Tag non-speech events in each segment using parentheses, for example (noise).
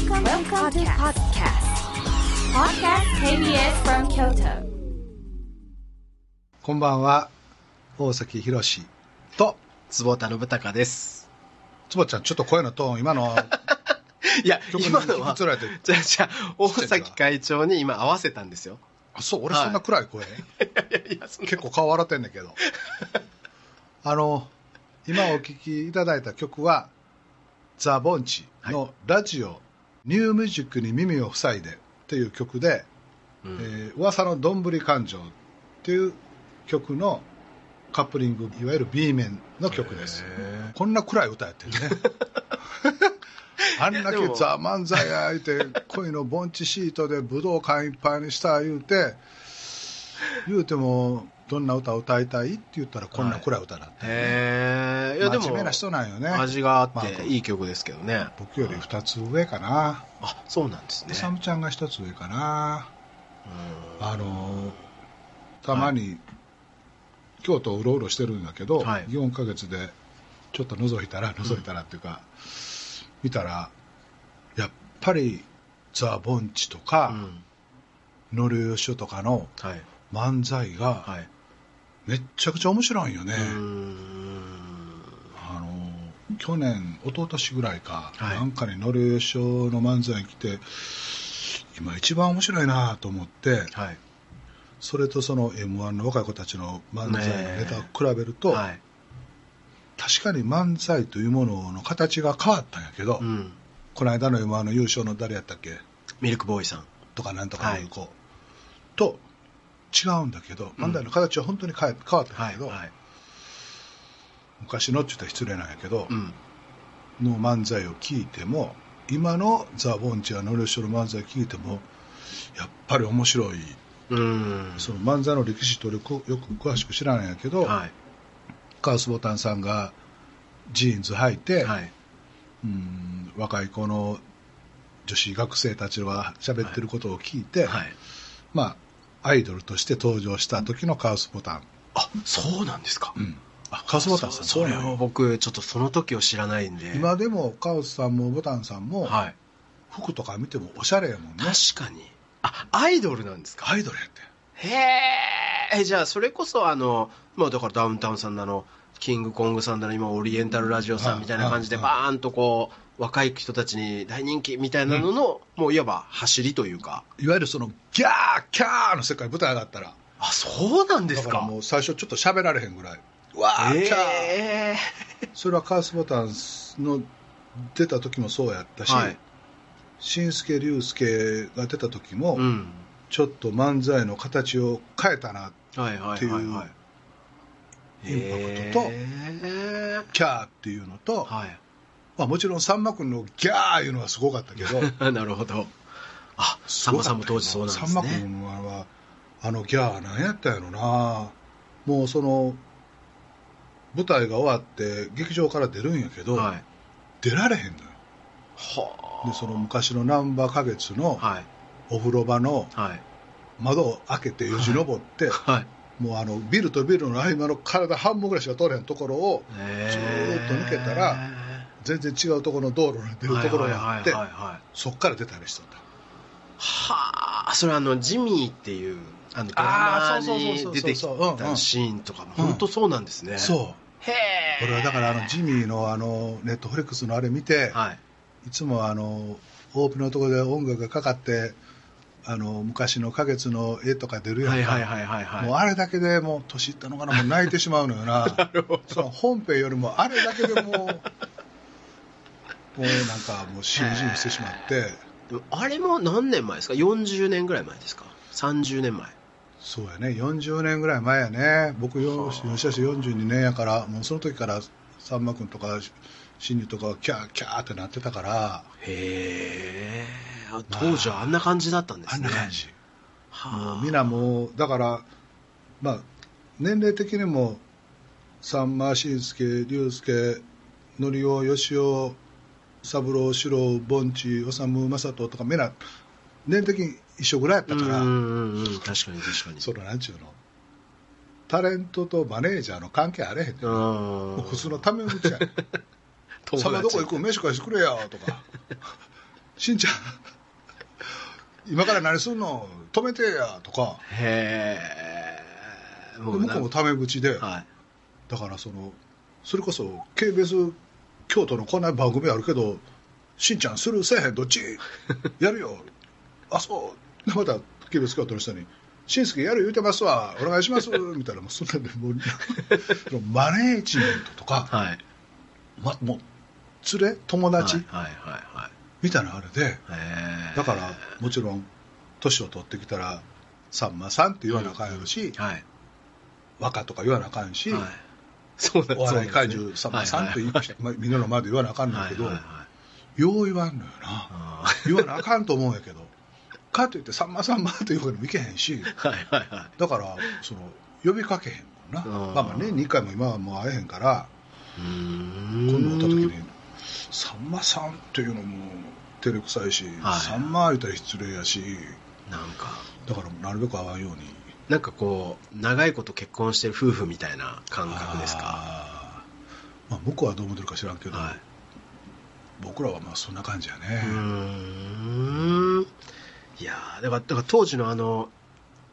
Welcome, Welcome to podcast. Podcast KBS from Kyoto. こんばんは、大崎宏と、坪田信孝です。つぼちゃん、ちょっと声のトーン、今の (laughs) いや、今のは引き、つられて、じゃあ、じゃあ大崎会長に今合わせたんですよ。あそう、俺はいそんな暗い声、いやいや、そんな結構顔笑ってんだけど。あの、今お聴きいただいた曲は、ザ・ボンチのラジオ、ニューミュージックに耳を塞いでっていう曲で、うんえー噂のどんぶり感情っていう曲のカップリング、いわゆる B 面の曲です。へこんな暗い歌やってるね。(laughs) あんだけザ・漫才や言うて、恋の盆地シートで武道館いっぱいにした言うて、言うても、どんな歌を歌いたいって言ったら、こんな暗い歌だって、へえ。いや、でも真面目な人なんよね。味があっまあていい曲ですけどね。僕より2つ上かな。あ、そうなんですね。サムちゃんが1つ上かな。うんあのたまに、京都をうろうろしてるんだけど、はい4ヶ月でちょっと覗いたら覗いたらっていうか、見たらやっぱりザ・ボンチとうか、んノリヨシオとかのはい。漫才がはい。めっちゃくちゃ面白いんよね、あの去年一昨年ぐらいか、はいなんかにノリヨシオの漫才来て今一番面白いなと思って、はい。それとその m 1の若い子たちの漫才のネタを比べると、はい。確かに漫才というものの形が変わったんやけど、うん。この間の m 1の優勝の誰やったっけ？ミルクボーイさん。とかなんとかいう子、と違うんだけど、漫才の形は本当に変え変わったんはい。やけど、はい。昔のって言ったら失礼なんやけどう、ん。の漫才を聞いても今のザ・ボンチやノリオショの漫才聞いてもやっぱり面白い、うん。その漫才の歴史とよくよく詳しく知らないんやけど、はい。カウスボタンさんがジーンズ履いて、はい。うん若い子の女子学生たちは喋ってることを聞いて、はい。まあ、アイドルとして登場した時のカウスボタン、あ、そうなんですか。うん、あカウスボタンさんそそれを僕、ちょっとその時を知らないんで。今でもカウスさんもボタンさんも、はい。服とか見てもおしゃれやもんね確かに。あ、アイドルなんですか？アイドルやってへえ。え、じゃあ、それこそ、あの、まあ、だからダウンタウンさんだの、キングコングさんだの、今、オリエンタルラジオさんみたいな感じで、うんバーンとこう、若い人たちに大人気みたいなのの、もういわば走りというか。いわゆるそのギャーキャーの世界舞台上がったらあ、そうなんですか？だからもう最初ちょっと喋られへんぐらいうわー、えキャーえそれはカウスボタンの出た時もそうやったし、はい。新助竜介が出た時も、うん。ちょっと漫才の形を変えたなはいはいはいっていうはい。インパクトとキャーっていうのと、はい。まあ、もちろんさんま君のギャーいうのはすごかったけど (laughs) なるほど。あ、さんまさんも当時そうなんですさんまね。君はあのギャーなんやったんやろなもうその舞台が終わって劇場から出るんやけど、はい。出られへんのよはでその昔の難波花月の。お風呂場のはい。窓を開けてよじ登って、はい。もうあのビルとビルの合間の体半分ぐらいしか通れへんところをずっと抜けたら全然違うところの道路に出るところがあってそっから出たりしとったはあ、それあの、ジミーっていう、あの、ドラマに出てきたシーンとかも、本当そうなんですね。そうへえ。俺はだからあのジミーのあのネットフリックスのあれ見て、はい。いつもあのオープンのところで音楽がかかってあの昔の花月の絵とか出るやんか、はいはいはいはいはい。もうあれだけでもう年いったのかなもう泣いてしまうのよな (laughs) その本編よりもあれだけでもうもうなんかもうしみじみしてしまってでもあれも何年前ですか ?40 年ぐらい前ですか ?30 年前。そうやね40年ぐらい前やね僕よ吉田氏42年やからもうその時からさんま君とか新入とかキャーキャーってなってたからへえ。あ当時はあんな感じだったんですね。あんな感じはもあうみんなもうだからまあ年齢的にもさんま新助龍介のりおよしお三郎四郎盆地修正人とかみんな年齢的に一緒ぐらいやったから、うん確かに確かに。そのなんちゅうのタレントとマネージャーの関係あれへんねん。もう普通のタメ口やねん。(laughs) 友達さんまどこ行く飯返してくれよとか (laughs) しんちゃん今から何すんの？止めてやとか。へえで向こうもタメ口で、はい。だからそのそれこそ KBS 京都のこんな番組あるけどしんちゃんするせえへんどっち？やるよ。(laughs) あそう。でまた KBS 京都の人に「しんすけやる言うてますわ。お願いします」(laughs) みたいなもうそんなんでもうマネージメントとか、はい。ま、もう連れ友達、はいはいはいはい。みたいなのあれでだからもちろん年を取ってきたらさんまさんって言わなあかんやろし、はい。若とか言わなあかんし、はいそうなんお笑い怪獣さんまさんとはい言う、まみんなの前で言わなあかんねんけど、はいはいはい。よう言わんのよな。あ言わなあかんと思うんやけど。かといってさんまさんまというわけにもいけへんし。ー (laughs) はいはいはい。だからその呼びかけへんもんな。うんまあまあ年2回も今はもう会えへんから。うーん。今度会った時にさんまさんっていうのも照れくさいし、はいさんま言うたら失礼やし。なんか。だからなるべく会わんようになんかこう長いこと結婚してる夫婦みたいな感覚ですか？まあ、向こうはどう思ってるか知らんけど、はい。僕らはまあそんな感じやうね、ーん。いやーだからだから当時のあの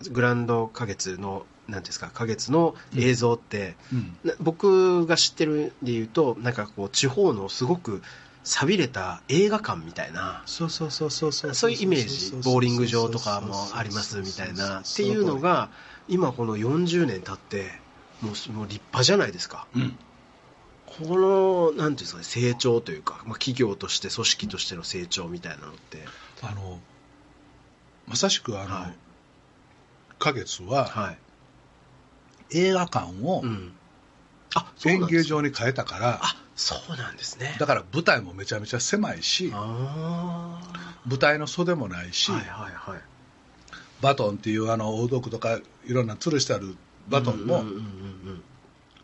グランド花月のなんていうんですか花月の映像って、うん。な僕が知ってるで言うとなんかこう地方のすごく寂れた映画館みたいなそうそうそうそうそうそういうイメージボーリング場とかもありますみたいなっていうのが今この40年経ってもうもう立派じゃないですか。うん。このなんていうんですかね成長というか、まあ、企業として組織としての成長みたいなのって。あのまさしくあの、はい。花月ははい、映画館をうん、あ演芸場に変えたから、あそうなんですね。だから舞台もめちゃめちゃ狭いしあ舞台の袖もないし、あはいはいはい。バトンっていうあの大道具とかいろんな吊るしてあるバトンも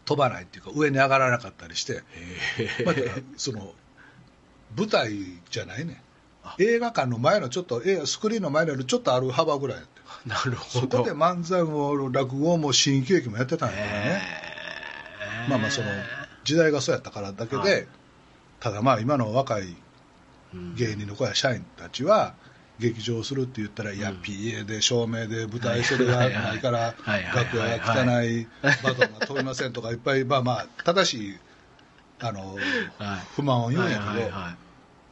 飛ばないっていうか上に上がらなかったりして、まあ、その舞台じゃないね。あ。映画館の前のちょっとスクリーンの前にあるちょっとある幅ぐらいやって。なるほそどこで漫才も落語も新喜劇もやってたんやからね。まあまあその時代がそうやったからだけで、はい。ただまあ今の若いうん。芸人の子や社員たちは劇場するって言ったら、いやうん PA で照明で舞台袖がないから楽屋が汚いバトンが飛びませんとかいっぱいまあまあ正しいあのはい。不満を言うんやけど、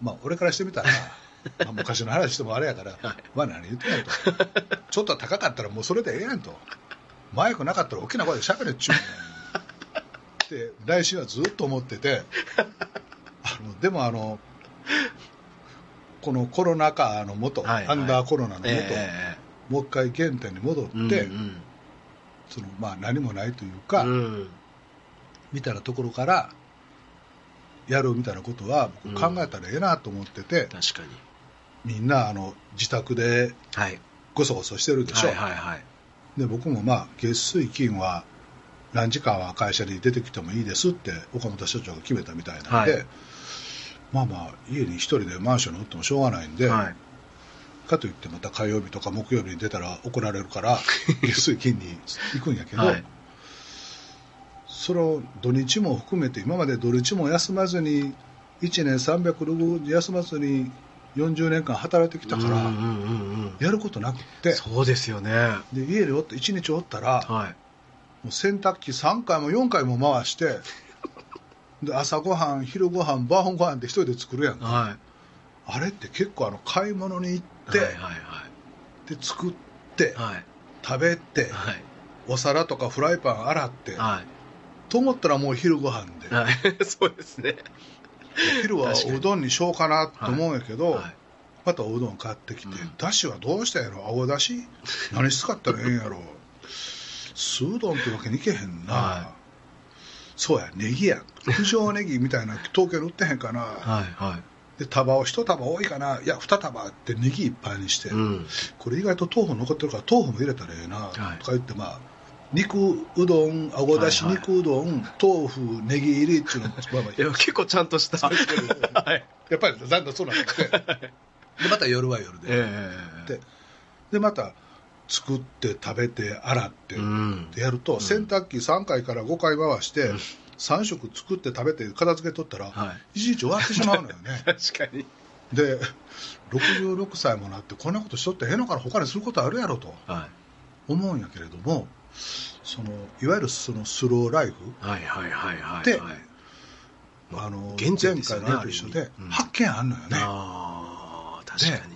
まあ俺からしてみたら、(laughs) まあ昔の話してもあれやから、はい。まあ何言ってんやと。ちょっと高かったらもうそれでええやんと。マイクなかったら大きな声でしゃべれっちゅうって来週はずっと思ってて (laughs) あのでもあのこのコロナ禍の元、はいはい。アンダーコロナの元、えもう一回原点に戻って、えうん。そのまあ、何もないといううか、んうん。みたいなところからやるみたいなことは僕考えたらええなと思ってて、確かに。みんなあの自宅ではい。ごそごそしてるでしょ、はいはいはい。で僕もまあ月水金は何時間は会社に出てきてもいいですって岡本社長が決めたみたいなんで、はい。まあまあ家に一人でマンションにおってもしょうがないんで、はい。かといってまた火曜日とか木曜日に出たら怒られるから (laughs) 月水金に行くんやけど、はい。その土日も含めて今まで土日も休まずに1年360休まずに40年間働いてきたから、やることなくって。そうですよね。はで家におって1日おったら、もいう洗濯機3回も4回も回して (laughs) で朝ごはん昼ごはん晩ごはんって一人で作るやんか、はい。あれって結構あの買い物に行って、はいはいで作って、はい。はい食べて、はい。お皿とかフライパン洗って、はい。と思ったらもう昼ごはんで、はい。(laughs) そうですね。昼はおうどんにしようかなと思うんやけど、はい。またおうどん買ってきて、うん。だしはどうしたんやろ？青だし？何使ったらええんやろ？酢うどんってわけにいけへんな、はそうやネギや九条ネギみたいな (laughs) 東京に売ってへんかな、はいはい。で束を一束多いかな。いや二束ってネギいっぱいにして、うん。これ意外と豆腐残ってるから豆腐も入れたらええな、はい。とか言ってまあ肉うどんあごだしはいはい。肉うどん豆腐ネギ入りっていうのまあまあ。(laughs) いや結構ちゃんとした。はい。やっぱりだんだんそうなってきてでまた夜は夜で、ええ。ででまた作って食べて洗って、うん。でやると洗濯機3回から5回回して、3食作って食べて片付けとったら、は一日終わってしまうのよね。(laughs) 確かに。で66歳もなってこんなことしとってええのから他にすることあるやろとは思うんやけれどもそのいわゆるそのスローライフい。はいはいはいはい。ではいあの原点前回のと一緒でうん。発見あんのよね、ああ、確かに。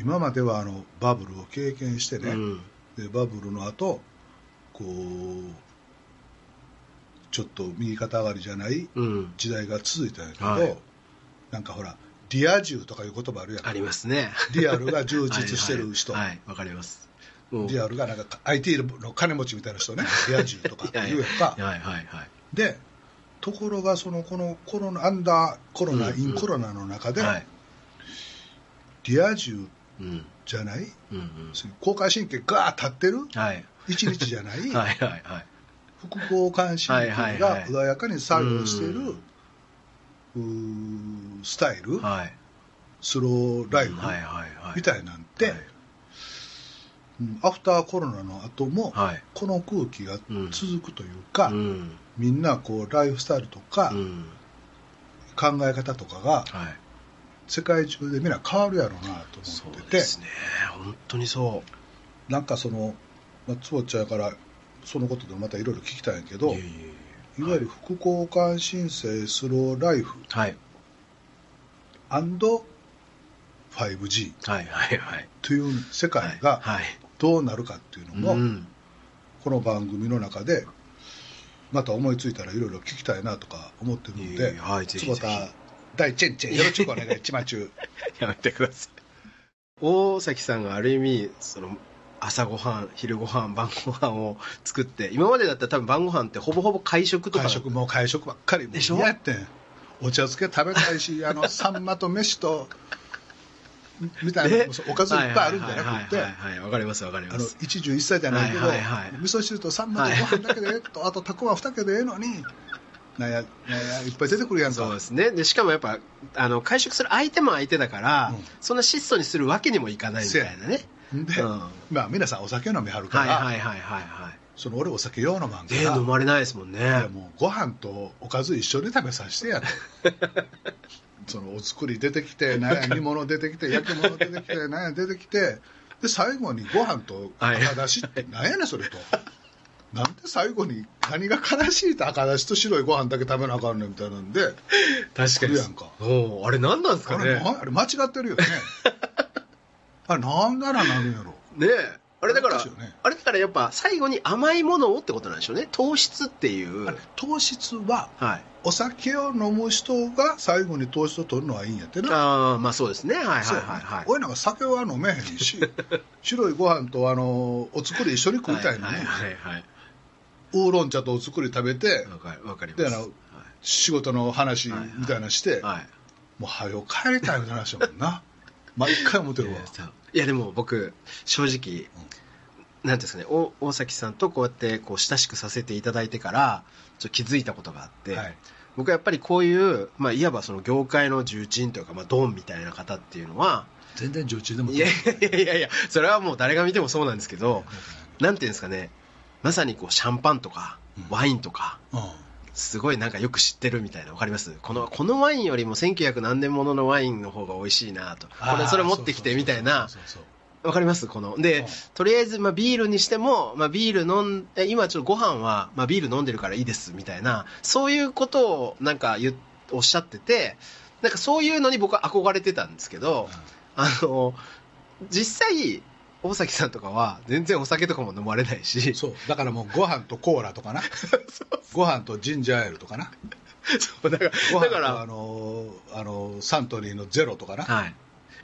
今まではあのバブルを経験してね、うん。でバブルの後こうちょっと右肩上がりじゃないうん。時代が続いたんやけど、はいなんかほらリア充とかいう言葉あるやんありますね。リアルが充実してる人はいはいはい、わかります。リアルがなんか IT の金持ちみたいな人ねリア充とか言うやんか (laughs) はいはいはい。でところがそのこのコロナアンダーコロナ、うんうんインコロナの中で、はい。リア充うん。じゃない？うんうん。交感神経ガー立ってる？はい。一日じゃない？(laughs) はいはいはい。副交感神はいはい経はいが穏やかに作用しているうんうースタイル、はい。スローライフ？はいはいはい。みたいなんて、はいうんアフターコロナの後も、はい。この空気が続くというか、うん。みんなこうライフスタイルとか、うん。考え方とかがはい。世界中でみんな変わるやろうなとそ思ってて、うですね。本当にそなんかその、まあ、坪ちゃんやからそのことでまたいろいろ聞きたいんやけう。ど、いわゆる副交感神経スローライフはい。5G はいはいはい。という世界がはい。どうなるかっていうのも、うん。この番組の中でまた思いついたらいろいろ聞きたいなとか思ってるので坪田大チェンチェンよろしくお願い一番中やめてください。大崎さんがある意味、その、朝ごはん、昼ごはん、晩ごはんを作って、今までだったら多分晩ごはんってほぼほぼ会食とか。会食もう会食ばっかり。でしょ？嫌やって。んお茶漬け食べたいしあの (laughs) サンマと飯とみたいなおかずいっぱいあるんじゃなくて。はいはいはいはい、わかりますわかりあのます。一汁一菜じゃないけど、味噌汁とサンマとご飯だけでええ (laughs) と、あとたくあん2けでええのになんやなんやいっぱい出てくるやんかそうですね。で、しかもやっぱ、あの、会食する相手も相手だから、うんそんな質素にするわけにもいかないみたいなね。で、うんまあ皆さんお酒飲みはるから、はいはいはいはいはい。その俺お酒用のまんかえら、ー飲まれないですもんね。もうご飯とおかず一緒に食べさせてやる (laughs) そのお作り出てきてなんや煮物出てきて (laughs) 焼き物出てきてなんや出てきてで最後にご飯と赤だしってなんやねんそれとなんで最後に何が悲しいって赤だしと白いご飯だけ食べなあかんねんみたいなんで確かに。やんかおーあれ何なんですかあれあれ間違ってるよね (laughs) あれなんならなるんやろねえ。あれだから、ねあれだからやっぱ最後に甘いものをってことなんでしょうね。糖質っていう。糖質ははい。お酒を飲む人が最後に糖質を取るのはいいんやってなああ、まあそうですね。はいはいはいはい。俺なんか酒は飲めへんし (laughs) 白いご飯とあのお作り一緒に食いたいのに、はいはいはいウーロン茶とお作り食べてはい。わかかります。であの仕事の話みたいなのして、はい。はいもう早よ帰りたいみたいな話だもんな (laughs) 毎回思ってるわいやでも僕正直、なんていうんですかねお大崎さんとこうやってこう親しくさせていただいてからちょっと気づいたことがあって、はい僕はやっぱりこういう、まあ、いわばその業界の重鎮というか、まあ、ドンみたいな方っていうのは全然女中でもいやいやいやいやそれはもう誰が見てもそうなんですけどなんていうんですかねまさにこうシャンパンとかうん。ワインとか、うん。すごいなんかよく知ってるみたいなわかります？このこのワインよりも1900何年もののワインの方が美味しいなと。これそれ持ってきてみたいな。わかります？この。で、うん。とりあえず、まあ、ビールにしても、まあ、ビール飲ん、え今ちょっとご飯は、まあ、ビール飲んでるからいいです、みたいな、そういうことをなんかおっしゃってて、なんかそういうのに僕は憧れてたんですけど、あの、実際、大崎さんとかは全然お酒とかも飲まれないし、そうだからもうご飯とコーラとかな (laughs) ご飯とジンジャーエールとかなそうだから、だから、のあのサントリーのゼロとかなはい。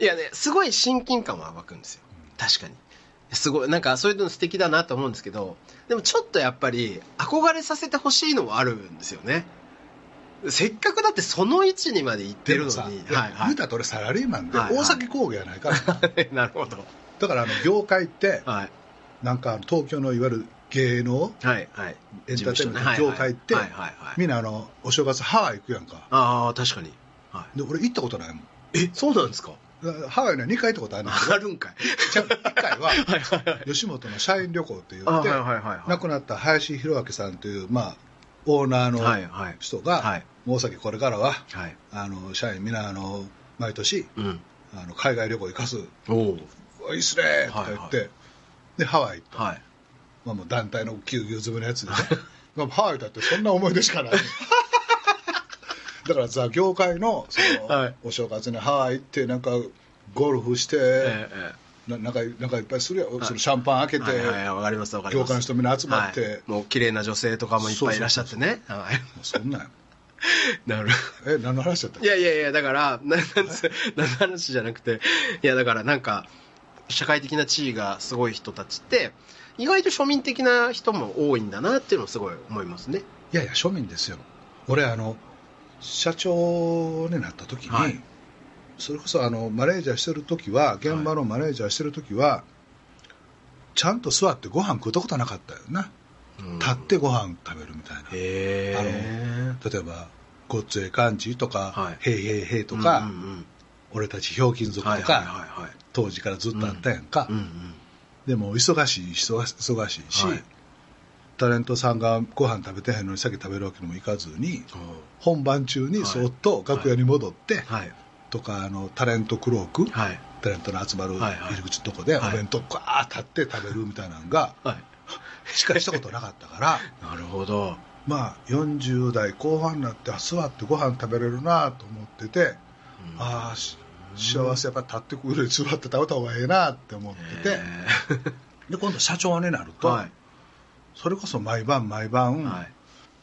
いやね、すごい親近感は湧くんですよ。確かに。すごい、なんかそういうの素敵だなと思うんですけど、でもちょっとやっぱり憧れさせてほしいのはあるんですよね。せっかくだってその位置にまで行ってるのに。でもさ、いやはいは言うたら俺サラリーマンではいはい大崎工芸やないか。(laughs) なるほど。だからあの業界ってはい。なんか東京のいわゆる芸能はいはい。エンターテインメント業界ってはいはい。みんなあのお正月ハワイ行くやんかああ、確かに。はで俺行ったことないもんい。え、そうなんですか？ハワイには2回行ったことあるんだけどあるんかい。じゃあ1回は。(laughs) 吉本の社員旅行って言ってはいはいはい。亡くなった林弘明さんという、まあ、オーナーのはいはい。人が、はいもう大崎これからははい。あの社員みんなあの毎年うんあの海外旅行行かすおお「いいっすね」とか言って、はいでハワイと、はい。まあ、もう団体のぎゅうぎゅう詰めのやつでね。(laughs) まあハワイだってそんな思い出しかない。(laughs) だからさ業界のその、はい。お正月にハワイ行ってなんかゴルフして、ええななんかなんかいっぱいするよ、そのシャンパン開けて、はいはいわかりますわかります。業界の人みんな集まって。はい。もう綺麗な女性とかもいっぱいいらっしゃってね。はい。もうそんなん (laughs) なるえ何の話だったいやいやいや、だから、ななんつ何の話じゃなくて、いやだからなんか、社会的な地位がすごい人たちって、意外と庶民的な人も多いんだなっていうのをすごい思いますね。いやいや庶民ですよ。俺あの社長になった時に、はい。それこそあのマネージャーしてる時は現場のマネージャーしてる時は、ちゃんと座ってご飯食うたことなかったよな、うん。立ってご飯食べるみたいな。へえ。例えば「ごっつええ感じ」とかはい「へいへいへい」とか、うんうん。俺たちひょうきん族」とか、はいはいはいはい当時からずっとあったやんか、うん。うんでも忙しい忙し忙しいし、はい。タレントさんがご飯食べてへんのに先食べるわけにもいかずにうん本番中にそっと楽屋に戻って、はい。とかあのタレントクローク、はい。タレントの集まる入り口のとこでおはい。弁当ガーッ立って食べるみたいなのがはい。しかしたことなかったから (laughs) なるほど。まあ40代後半になってあ座ってご飯食べれるなと思ってて、うん。ああし幸せやっぱ立ってくるより座って食べた方がええなって思ってて、へで今度社長になるーと、はい。それこそ毎晩毎晩、はい。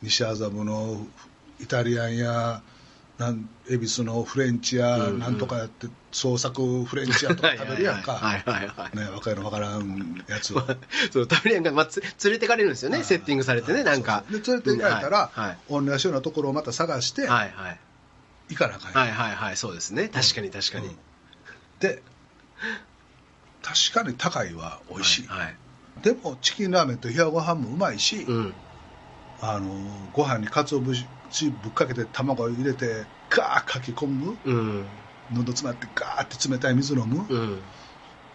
西麻布のイタリアンやなん恵比寿のフレンチや、なんとかやって創作フレンチ屋とか食べるやんか、(laughs) はいはいはいはい。ね、若いのわからんやつを。(laughs) そうタブリアンが、まあ、つ連れてかれるんですよね、セッティングされてね、なんか。で連れて行かれたら、はい。同じようなところをまた探してはいはい。行かなあかはいはいはい、そうですね。確かに確かに。うんで確かに高いは美味しい、はいはい。でもチキンラーメンと冷やご飯もうまいし、うん。あのご飯に鰹節ぶっかけて卵入れてガーッかき込むうん。喉詰まってガーって冷たい水飲む、うん。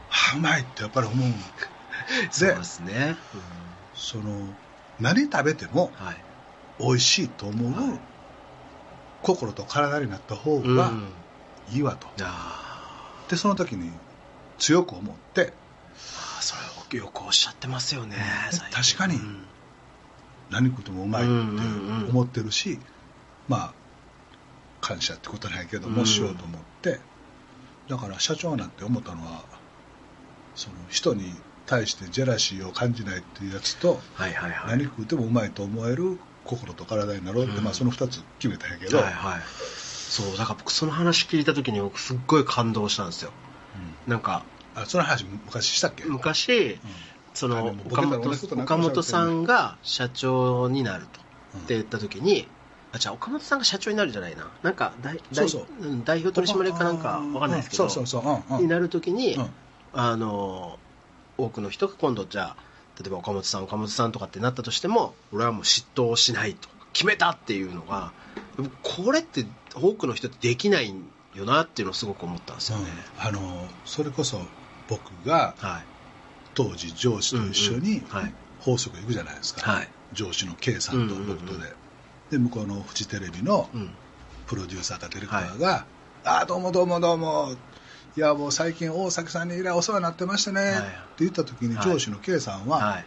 はあうまいってやっぱり思う (laughs) そうですね。その何食べてもはい。美味しいと思う、はい心と体になった方うん。があいいわと、あでその時に強く思ってー、それよくおっしゃってますよね。確かに。うん。何食ってもうまいってうんうんうん思ってるし、まあ感謝ってことないけども、うん。しようと思って。だから社長なんて思ったのはその人に対してジェラシーを感じないっていうやつと、はいはいはい。何食ってもうまいと思える心と体になろうって、うん。まあ、その2つ決めたんやけど、はいはい。そう、だから僕その話聞いた時に僕すっごい感動したんですよ。なんか、うんあその話昔したっけ、うん。昔、そあの岡本岡本さんが社長になると、うん。って言った時にあじゃあ岡本さんが社長になるじゃないな。なんか代表取締役かなんかわかんないですけど、になる時に、うん。あの多くの人が今度じゃあ例えば岡本さん岡本さんとかってなったとしても俺はもう嫉妬をしないと。決めたっていうのがこれって多くの人ってできないよなっていうのをすごく思ったんですよね、うん。あのそれこそ僕がはい。当時上司と一緒に法則行くじゃないですか、はい。上司の K さんと僕とで、うんうん。うんで。向こうのフジテレビのうん。プロデューサーかディレクターが「ああどうもどうもどうもいやもう最近大崎さんに以来お世話になってましてね」はい。って言った時にはい。上司の K さんははい。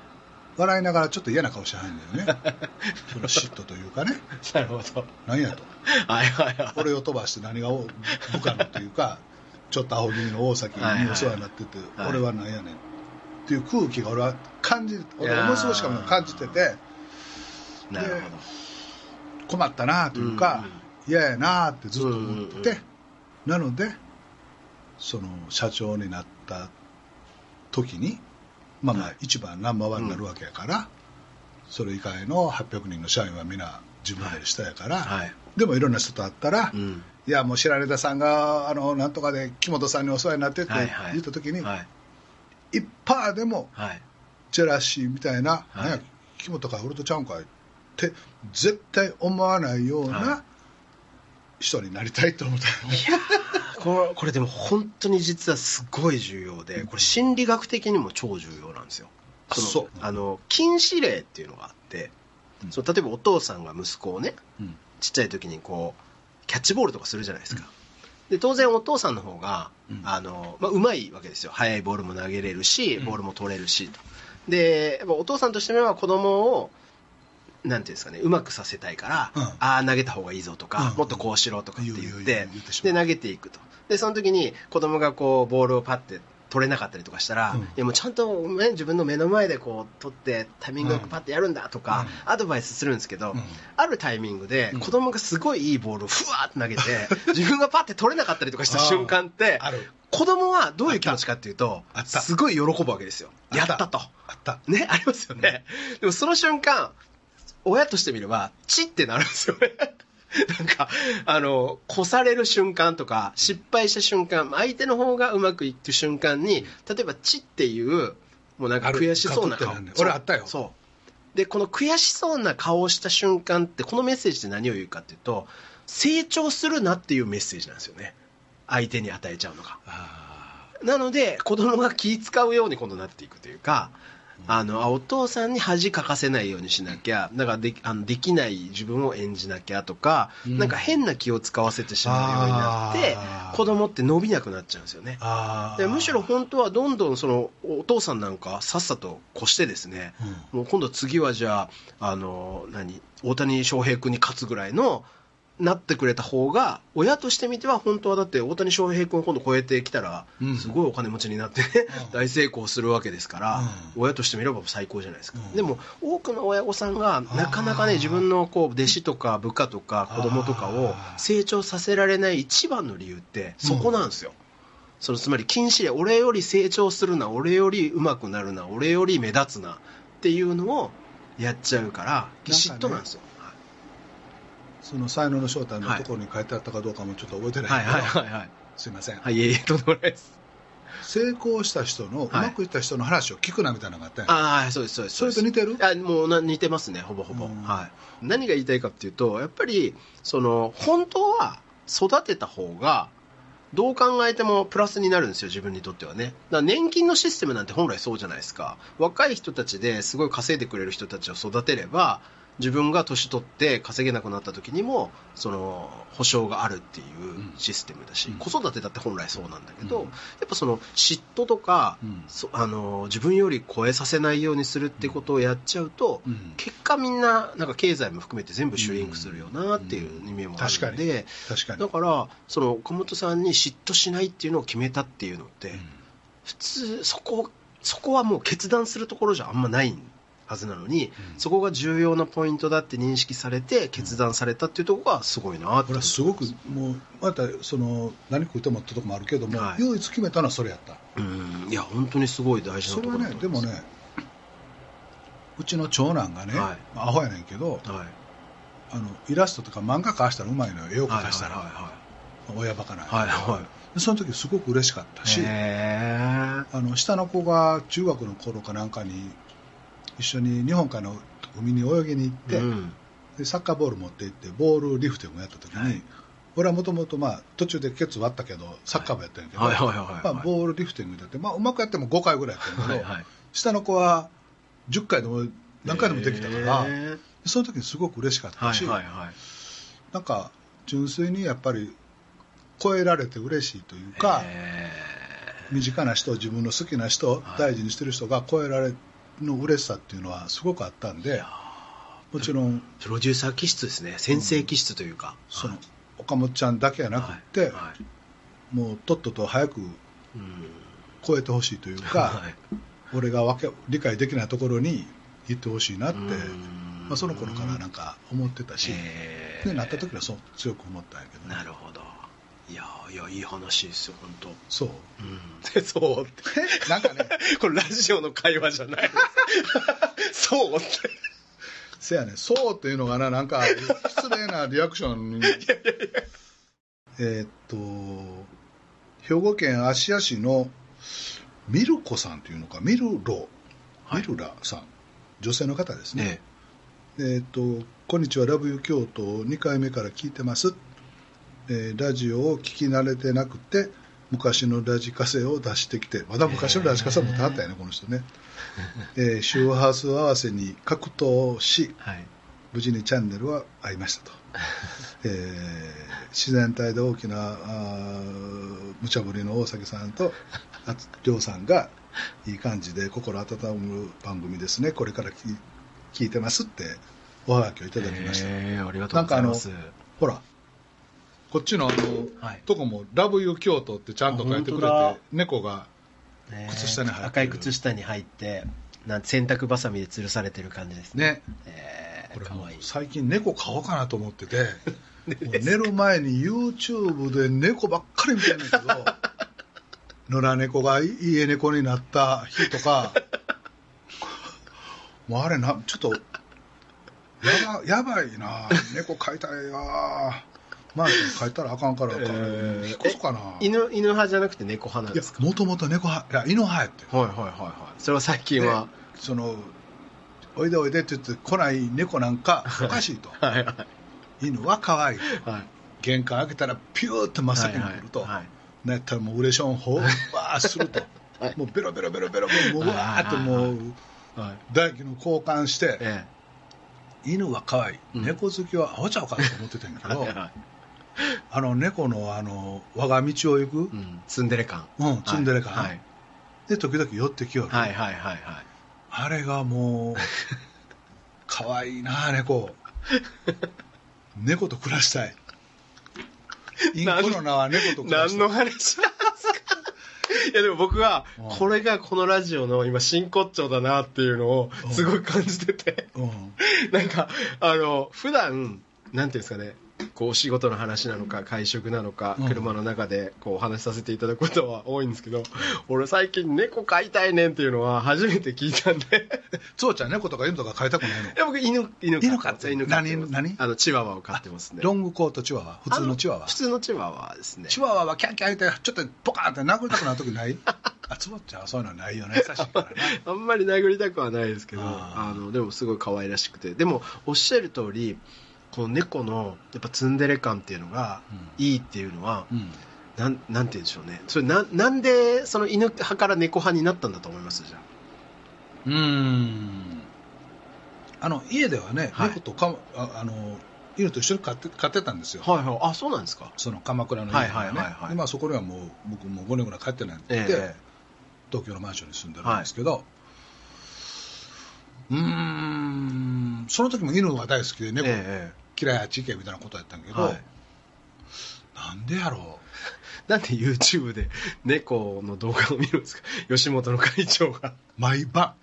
笑いながらちょっと嫌な顔してはんだよね。(laughs) その嫉妬というかね。なるほど。何やと。はいはいはい。俺を飛ばして何が部下のというか (laughs) ちょっとアホ気味の大崎にお世話になってて、はい俺は何やねんっていう空気が俺は感じ俺いやー。思いしかも感じててなるほど。困ったなというか、嫌やなってずっと思って、うんうんうん。なのでその社長になった時にまあまあ一番ナンバーワンになるわけやから、それ以外の800人の社員は皆自分より下やから、はい。でもいろんな人と会ったら、うん。いやもう白根田さんがあのなんとかで木本さんにお世話になってってはいはい。言った時に、はい。一パーでもはい。ジェラシーみたいな、はい。木本か俺とちゃうんかいって絶対思わないようはな人になりたいと思ったこれでも本当に実はすごい重要でこれ心理学的にも超重要なんですよ。のあそう。あの禁止令っていうのがあって、うん。そう例えばお父さんが息子をねうん。ちっちゃい時にこうキャッチボールとかするじゃないですか、で当然お父さんの方が、うん。あのまあ、うまいわけですよ。速いボールも投げれるしうん。ボールも取れるしと。でやっぱお父さんとしては子供をなんていうんですかねうまくさせたいから、うん。ああ投げた方がいいぞとか、うん。もっとこうしろとかって言ってで投げていくと。でその時に子供がこうボールをパッて取れなかったりとかしたら、うん。いやもうちゃんと、ね、自分の目の前でこう取ってタイミングよくパッてやるんだとか、アドバイスするんですけど、うん。あるタイミングでうん。子供がすごいいいボールをふわーって投げて (laughs) 自分がパッて取れなかったりとかした瞬間ってある。子供はどういう気持ちかっていうとあった。すごい喜ぶわけですよ。やったと。あった。ねありますよね、でもその瞬間親としてみればチってなるんですよね。(laughs) なんかあの越される瞬間とか失敗した瞬間相手の方がうまくいく瞬間に例えばチっていうもうなんか悔しそうな顔。俺あったよ。そう。でこの悔しそうな顔をした瞬間ってこのメッセージって何を言うかっていうと成長するなっていうメッセージなんですよね。相手に与えちゃうのが。あなので子供が気使うように今度なっていくというか、あのあお父さんに恥かかせないようにしなきゃだからであのできない自分を演じなきゃとか、うん。なんか変な気を使わせてしまうようになって子供って伸びなくなっちゃうんですよね。でむしろ本当はどんどんそのお父さんなんかさっさと越してですね、もう今度次はじゃあ、あの何大谷翔平君に勝つぐらいのなってくれた方が親としてみては本当はだって大谷翔平君を今度超えてきたらうん。すごいお金持ちになってね、うん。(laughs) 大成功するわけですから、う親としてみれば最高じゃないですか、うん。でも多くの親御さんがなかなかね自分のこう弟子とか部下とか子供とかを成長させられない一番の理由ってそこなんですよ、そのつまり禁止令俺より成長するな俺より上手くなるな俺より目立つなっていうのをやっちゃうから嫉妬なんですよ、その才能の正体のところに書いてあったかどうかもちょっと覚えてないはいはいはいはい。すいません、はいいえいえとんでもないです。成功した人の、うまくいった人の話を聞くなみたいなのがあったん。やああそうですそうです。それと似てる？あもうな似てますねほぼほぼ、うん。はい、何が言いたいかっていうとやっぱりその本当は育てた方がどう考えてもプラスになるんですよ自分にとってはね。だから年金のシステムなんて本来そうじゃないですか。若い人たちですごい稼いでくれる人たちを育てれば自分が年取って稼げなくなった時にもその保証があるっていうシステムだし、うん。子育てだって本来そうなんだけど、うん。やっぱその嫉妬とか、うん。そあの自分より超えさせないようにするってことをやっちゃうと、うん。結果みんななんか経済も含めて全部シュリンクするよなっていう意味もあるので、確かに。だからその岡本さんに嫉妬しないっていうのを決めたっていうのって、うん。普通そこそこはもう決断するところじゃあんまないはずなのに、うん。そこが重要なポイントだって認識されて決断されたっていうところがすごいなこれはすごくもうまたその何食うてもってとこもあるけども、はい。唯一決めたのはそれやった。うん。いや本当にすごい大事なそれはところだと思います。ねでもねうちの長男がね、はい。アホやねんけどはい。あのイラストとか漫画描かしたらうまいのよ。絵をはい描かしたら、は親バカなんいはいはい。でその時すごく嬉しかったし、あの下の子が中学の頃かなんかに一緒に日本海の海に泳ぎに行って、うん。でサッカーボール持って行ってボールリフティングやった時に、はい。俺はもともと途中でケツ割ったけどサッカー部やったんやけど、ボールリフティングだって、まあ、うまくやっても5回ぐらいやったんやけど、はいはい下の子は10回でも何回でもできたから、へー。その時にすごく嬉しかったし、はいはいはい。なんか純粋にやっぱり超えられて嬉しいというか、へ身近な人自分の好きな人、はい。大事にしてる人が超えられるの嬉しさっていうのはすごくあったんでもちろん。ープロデューサー気質ですね。先生気質というか、その岡本ちゃんだけじゃなくって、はい。はい。もうとっとと早くうん超えてほしいというか、はい。俺がわけ理解できないところに行ってほしいなって、うん。まあ、その頃からなんか思ってたし、へー。でなった時はそう強く思ったんやけどね。なるほどいやいやいい話ですよ本当。そう。うん。(laughs) そうって。なんかね。(laughs) これラジオの会話じゃない。(laughs) そうって。せやねそうっていうのがななんか失礼なリアクションに。えーっと兵庫県芦屋市のミルコさんというのか。ミルロ。はい。ミルラさん、女性の方ですね、ねえ。ーっとこんにちは。ラブユー京都。2回目から聞いてます、えーラジオを聞き慣れてなくて昔のラジカセを出してきてまだ昔のラジカセ持ってはったよねこの人ね、えー周波数合わせに格闘しはい。無事にチャンネルは合いましたと、えー自然体で大きなあー無茶ぶりの大崎さんとあ亮さんがいい感じで心温む番組ですね。これから聞聞いてますっておはがきをいただきました。えーありがとうございます。ほらこっちのあの、はい。とこも「ラブユー京都」ってちゃんと書いてくれて猫がね靴下に入ってる。赤い靴下に入って、なん洗濯ばさみで吊るされてる感じですね。ね。えー、これ。最近猫飼おうかなと思ってて (laughs) 寝る前に YouTube で猫ばっかり見てんねんけど (laughs) 野良猫が家猫になった日とかもうあれなちょっとやばやばいな。猫飼いたいわマー君飼いたらあかんから、えー。引っ越そうかな。犬犬派じゃなくて猫派なんですか？もともと猫派。いや犬派やって。はいはいはいはい。それは最近は。そのおいでおいでって言って来ない猫なんかおかしいと。(laughs) はいはい。犬は可愛い。はい。玄関開けたらピューって真っ先に来ると、はいはいなったらもうウレション砲をバーすると、はい。もうベロベロベロベロもうわーってもうはいはい。唾液の交換して、え犬は可愛い、うん。猫好きはアホちゃうかと思ってたんやけど、えはいはい (laughs) あの猫のあの我が道を行く、うん。ツンデレ感。うん、ツンデレ感、はい。で時々寄ってきよる、はいはいはいはい。あれがもう (laughs) 可愛いな猫。猫と暮らしたい。(laughs) インコの名は猫と暮らしたい。何の話なんですか？いやでも僕はうん。これがこのラジオの今真骨頂だなっていうのをすごい感じてて。うん。なんかあの普段なんていうんですかねこうお仕事の話なのか会食なのかうん。車の中でこうお話しさせていただくことは多いんですけど俺最近猫飼いたいねんっていうのは初めて聞いたんで。つおちゃん猫とか犬とか飼いたくないの？いや僕犬犬犬飼ってる？犬飼って何何？あのチワワを飼ってますね。ロングコートチワワ？普通のチワワ？あ普通のチワワですね。チワワはキャンキャン言ってちょっとポカーンって殴りたくなる時ない？(laughs) あつぼちゃんはそういうのないよね。優しいからな (laughs) あんまり殴りたくはないですけどあのでもすごい可愛らしくて。でもおっしゃる通りこの猫のやっぱツンデレ感っていうのがうん。いいっていうのは、うん。なんなんて言うんでしょうね。それななんでその犬派から猫派になったんだと思います？じゃうーん。あの家ではね、はい。猫とかああの犬と一緒に飼って飼ってたんですよ、あはいはい。あそうなんですか？その鎌倉の家でね、はいはいはいはい。でまあ、そこにはもう僕もう5年ぐらい帰ってないんで、ええ。東京のマンションに住んでるんですけど、うーん。その時も犬が大好きで猫え嫌いあっち行けみたいなことやったんやけど、はい。なんでやろえ (laughs) なんで YouTube で猫の動画を見るんですか？(laughs) 吉本の会長が。う毎晩。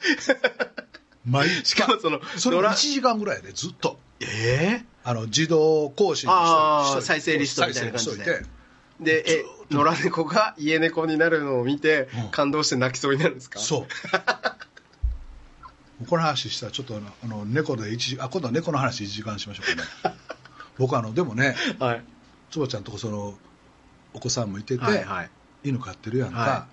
(laughs) 毎晩。しかもそのそれも野良1時間ぐらいでずっと。えあの自動更新あーしといて再生リストみたいな感じで。でえ野良猫が家猫になるのを見て、うん。感動して泣きそうになるんですか？そうこの話したらちょっとあの猫で一時あ今度は猫の話1時間しましょうかね。(laughs) 僕あのでもねはい。つばちゃんとこそのお子さんもいてて、はいはい。犬飼ってるやんか、は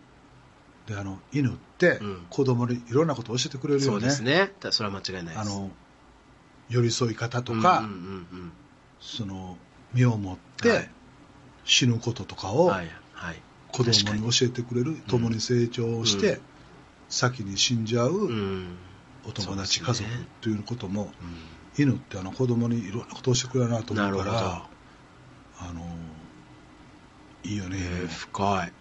であの犬ってうん。子供にいろんなこと教えてくれるそうよね,、ですね。だそれは間違いないです。あの寄り添い方とか、うんうんうんその身をもって、はい。死ぬこととかをうんはいはい。子供に教えてくれる共に成長して、うん。先に死んじゃううんお友達、ね家族ということもう犬ってあの子供にいろんなことをしてくれるなと思うからあのいいよね、えー深い。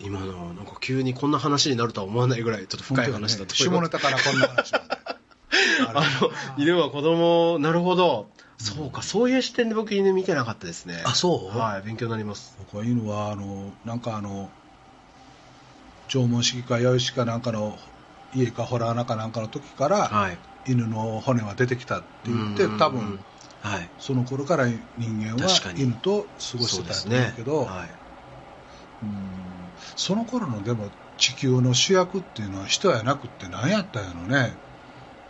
今のなんか急にこんな話になるとは思わないぐらいちょっと深い話だと思います。下ネタからこんな話 (laughs) あの犬は子供なるほど。そうかそういう視点で僕犬見てなかったですね。あそう？はい勉強になります。僕は犬はあのなんかあの縄文式か弥生式かなんかの家かホラー穴かなんかの時から、はい。犬の骨は出てきたって言って多分はい。その頃から人間は犬と過ごしてたんだけど、ね。はい。うん。その頃のでも地球の主役っていうのは人やなくって何やったんやろね、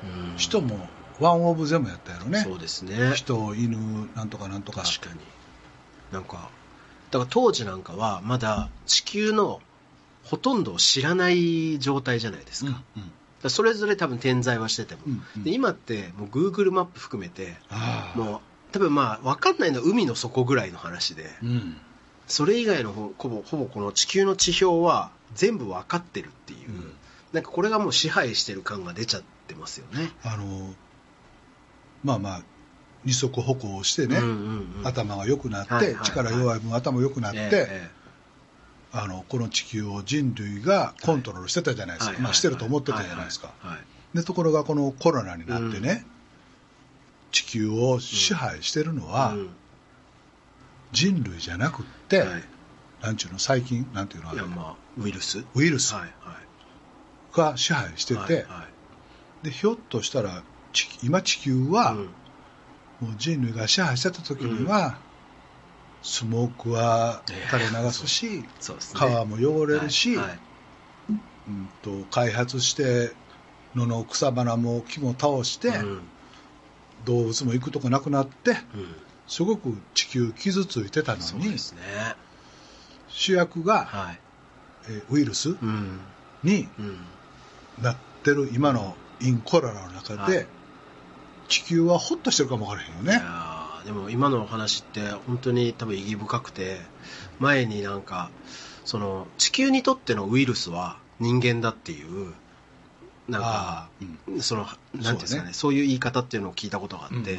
うん。人もワンオブゼムやったやろね。そうですね。人犬なんとかなんとか。確かに。なんかだから当時なんかはまだ地球のほとんどを知らない状態じゃないですか,、うんうん。それぞれ多分点在はしてても、うんうん。で今ってもう Google マップ含めてもう多分まあ分かんないのは海の底ぐらいの話でうん。それ以外のほほぼほぼこの地球の地表は全部分かってるっていう、うん。なんかこれがもう支配してる感が出ちゃってますよね。あのまあまあ二足歩行をしてね、うんうんうん。頭が良くなって、はいはいはい力弱い分頭良くなって、ええあのこの地球を人類がコントロールしてたじゃないですか、はいまあ、してると思ってたじゃないですか、でところがこのコロナになってね、地球を支配してるのはうん。人類じゃなくって、はい。なんちゅうの細菌なんていうのあれ？いやまあウイルス。ウイルス。が支配してて、はいはい。でひょっとしたら地今地球は、うん。もう人類が支配してた時には、スモークは垂れ流すし、ね。川も汚れるし、はいはい。うん、と開発して野の草花も木も倒して、うん。動物も行くとこなくなってうん。すごく地球傷ついてたのにね。主役が、はい。えーウイルスうん。にうん。なってる今のインコロナの中で、はい。地球はホッとしてるかもわからへんよいね。でも今のお話って本当に多分意義深くて前になんかその地球にとってのウイルスは人間だっていうなんかあーそのなんていうんですかねそそういう言い方っていうのを聞いたことがあって、うん。ね。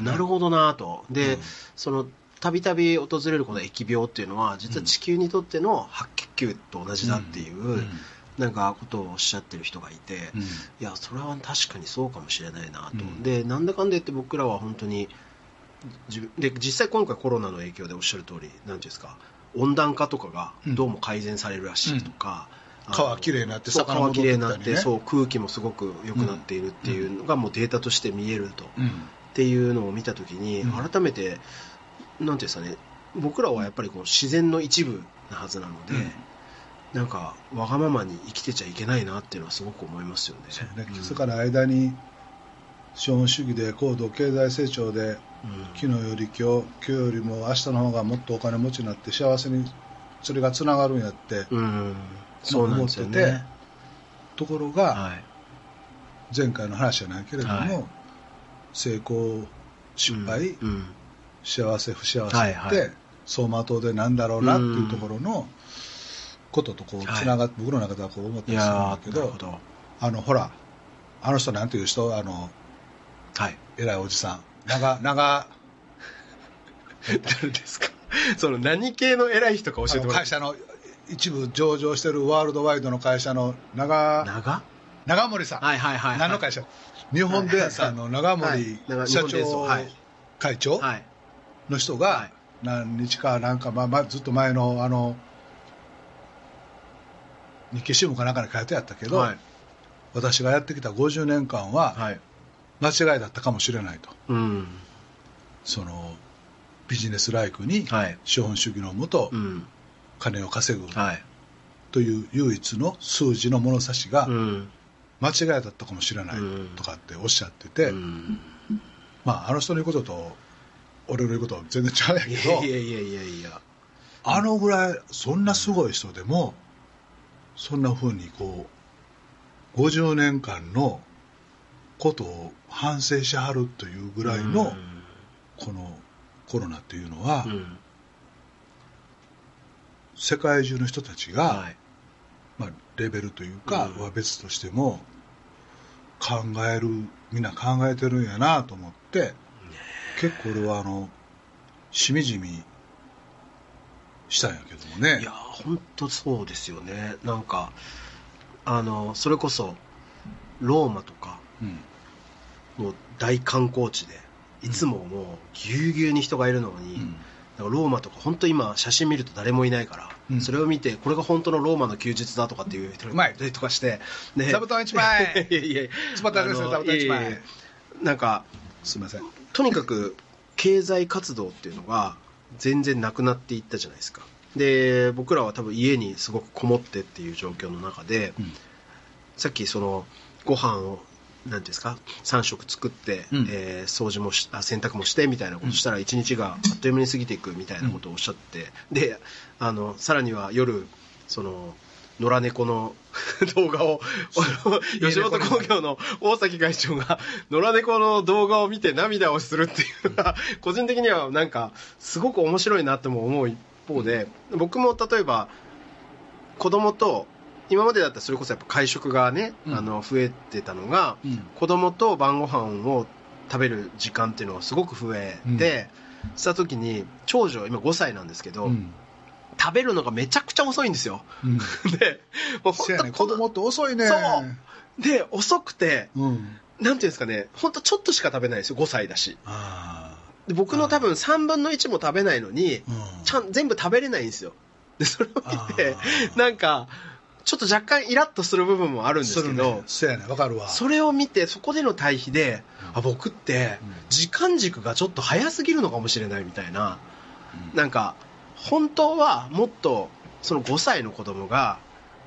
なるほどなと。で、うん。そのたびたび訪れるこの疫病っていうのは実は地球にとっての白血球と同じだっていう、うん。なんかことをおっしゃってる人がいて、うん。いやそれは確かにそうかもしれないなと、うん。でなんだかんだ言って僕らは本当にで実際今回コロナの影響でおっしゃる通りなんていうんですか温暖化とかがどうも改善されるらしいとか、あの川きれいになって魚川きれいになって、戻ってきたりね。そう空気もすごく良くなっているっていうのがもうデータとして見えると、っうん。ていうのを見た時にうん。改めて、なんていうんですかね僕らはやっぱりこう自然の一部なはずなので、うん。なんかわがままに生きてちゃいけないなっていうのはすごく思いますよね。そうね。うんから間に資本主義で高度経済成長でうん昨日より今日今日よりも明日の方がもっとお金持ちになって幸せにそれがつながるんやって、うん、そう。思ってところがはい、前回の話じゃないけれども、はい。成功失敗、うん。うん。幸せ不幸せって、はいはい。走馬灯でなんだろうなっていうところのこととこうつながって、僕の中ではこう思ったいりするんやだけどど。あのほらあの人なんていう人？あのはい。偉いおじさん長長。(laughs) 誰ですか？(laughs) その何系の偉い人か教えてもらって。会社の一部上場してるワールドワイドの会社の長。長？長森さん、はいはいはい、はい。何の会社？日本電産の長はい。森長社長はい。会長はい。の人はがい。何日かなんか、まあまあ、ずっと前のあの日経新聞かなんかに書いてあったけど、はい。私がやってきた50年間ははい。間違いだったかもしれないとうん。そのビジネスライクにはい。資本主義のもとうん。金を稼ぐはい。という唯一の数字の物差しがうん。間違いだったかもしれないうんとかっておっしゃってて、うんまあ、あの人の言うことと俺の言うことは全然違うんやいけどやいやいやいやいや。あのぐらいそんなすごい人でもそんなふうにこう50年間のことを反省しはるというぐらいのこのコロナっていうのは世界中の人たちが、はい。まあ、レベルというかうん。は別としても考えるみんな考えてるんやなと思って結構俺はあのしみじみしたんやけどもね。いや本当そうですよね。なんかあのそれこそローマとかうん。もう大観光地でいつももうぎゅうぎゅうに人がいるのに、うん。なんかローマとか本当今写真見ると誰もいないから、うん。それを見てこれが本当のローマの休日だとかっていう人がい。たりとかして、ね。座布団一枚。(laughs) いやいやいや。つばたですねあの座布団一枚。なんかすいません。とにかく経済活動っていうのが全然なくなっていったじゃないですか。で僕らは多分家にすごくこもってっていう状況の中で、うん。さっきそのご飯をなんですか？3食作って、うん。えー掃除もしあ洗濯もしてみたいなことしたら1日があっという間に過ぎていくみたいなことをおっしゃって、であのさらには夜その野良猫の (laughs) 動画を (laughs) 吉本興業の大崎会長が野良猫の動画を見て涙をするっていうのが個人的にはなんかすごく面白いなっても思う一方で僕も例えば子供と今までだったらそれこそやっぱ会食がね、うん。あの増えてたのが、うん。子供と晩ご飯を食べる時間っていうのがすごく増えて、した時に長女今5歳なんですけど、うん。食べるのがめちゃくちゃ遅いんですよ。うん。(laughs) でもう本当子供って遅いね。そう。で遅くてうん。なんていうんですかね本当ちょっとしか食べないですよ5歳だし。あで僕の多分3分の1も食べないのにちゃん全部食べれないんですよ。でそれを見てなんかちょっと若干イラッとする部分もあるんですけどするね。ね。わかるわ。それを見てそこでの対比で、あ僕ってうん。時間軸がちょっと早すぎるのかもしれないみたいなうん。なんか本当はもっとその5歳の子供が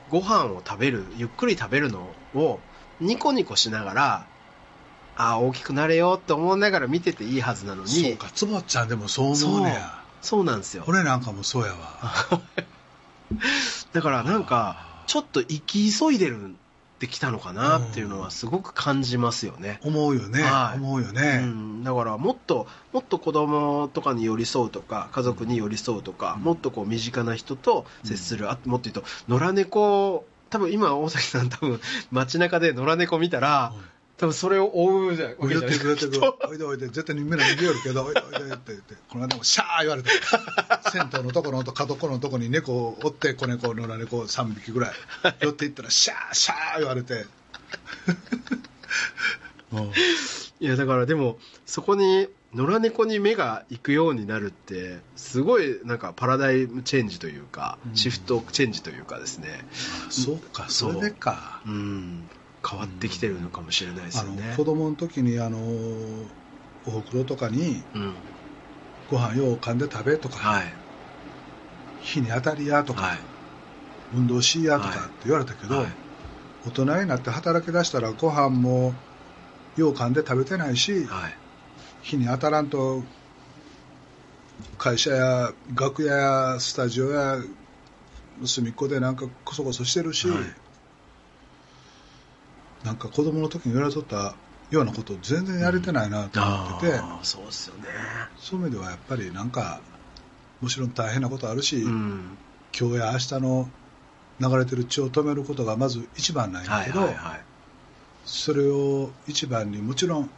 ご飯を食べるゆっくり食べるのをニコニコしながらああ大きくなれよって思いながら見てていいはずなのにそうか。つぼちゃんでもそう思うねや。そうなんですよ。俺なんかもそうやわ。(laughs) だからなんかちょっと生き急いでるってきたのかなっていうのはすごく感じますよね、思うよね、はい。思うようね、ん、だからもっともっと子供とかに寄り添うとか家族に寄り添うとか、うん。もっとこう身近な人と接する、あもっと言うと野良猫多分今大崎さん多分街中で野良猫見たら、多分それを追うじゃんおいでおいでおいでおいでおいで絶対にみんな逃げよるけど (laughs) おいでおいでって言ってこの間もシャー言われて (laughs) 銭湯のところと角っこのとこに猫を追って子猫野良猫3匹ぐらい寄っていったらシャーシャー言われて。(laughs) うん。いやだからでもそこに野良猫に目が行くようになるってすごいなんかパラダイムチェンジというか、うん。シフトチェンジというかですね。そうかそれでか。うん変わってきてるのかもしれないですよね。子供の時にあのおふくろとかにうん。ご飯よう噛んで食べとか、はい。火に当たりやとか、はい。運動しやとかはい。って言われたけど、はい。大人になって働き出したらご飯もよう噛んで食べてないし、はい。火に当たらんと会社や楽屋やスタジオや隅っこでなんかこそこそしてるし、はいなんか子供の時に言われとったようなこと全然やれてないなと思ってて、ああそうですよね。そういう意味ではやっぱりなんかもちろん大変なことあるし、うん。今日や明日の流れてる血を止めることがまず一番なんやはいけど、はいはいそれを一番にもちろん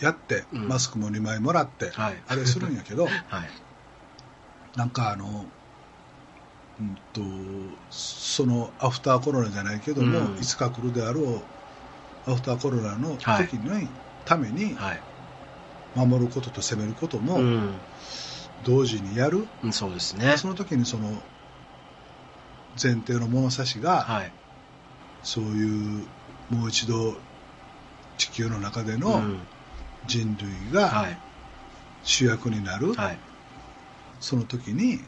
やって、うん。マスクも2枚もらって、はい。あれするんやけど (laughs) はい。なんかあの、うんと、そのアフターコロナじゃないけども、うん。いつか来るであろうアフターコロナのはい。時に、ためにはい。守ることと攻めることもうん。同時にやる、うんそうですね。その時にその前提の物差しが、はい。そういうもう一度地球の中でうのん。人類はがい。主役になる、はい。その時に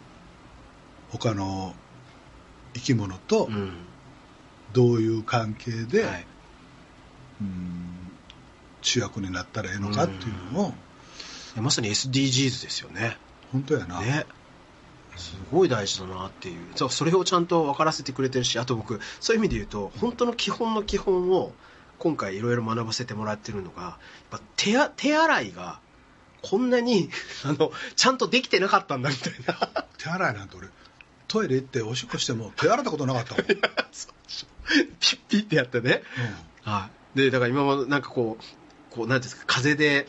他の生き物とうん。どういう関係で、はい。うん主役になったらええのかっていうのを、まさに SDGs ですよね。本当やな、ね。すごい大事だなっていう。そうそれをちゃんと分からせてくれてるしあと僕そういう意味で言うと本当の基本の基本を今回いろいろ学ばせてもらってるのがやっぱ手あ手洗いがこんなに (laughs) あのちゃんとできてなかったんだみたいな。手洗いなんて俺トイレ行っておしっこしても手洗ったことなかったもん、うんピッピッってやってね。はいでだから今もなんかこうこうなんていうんですか風で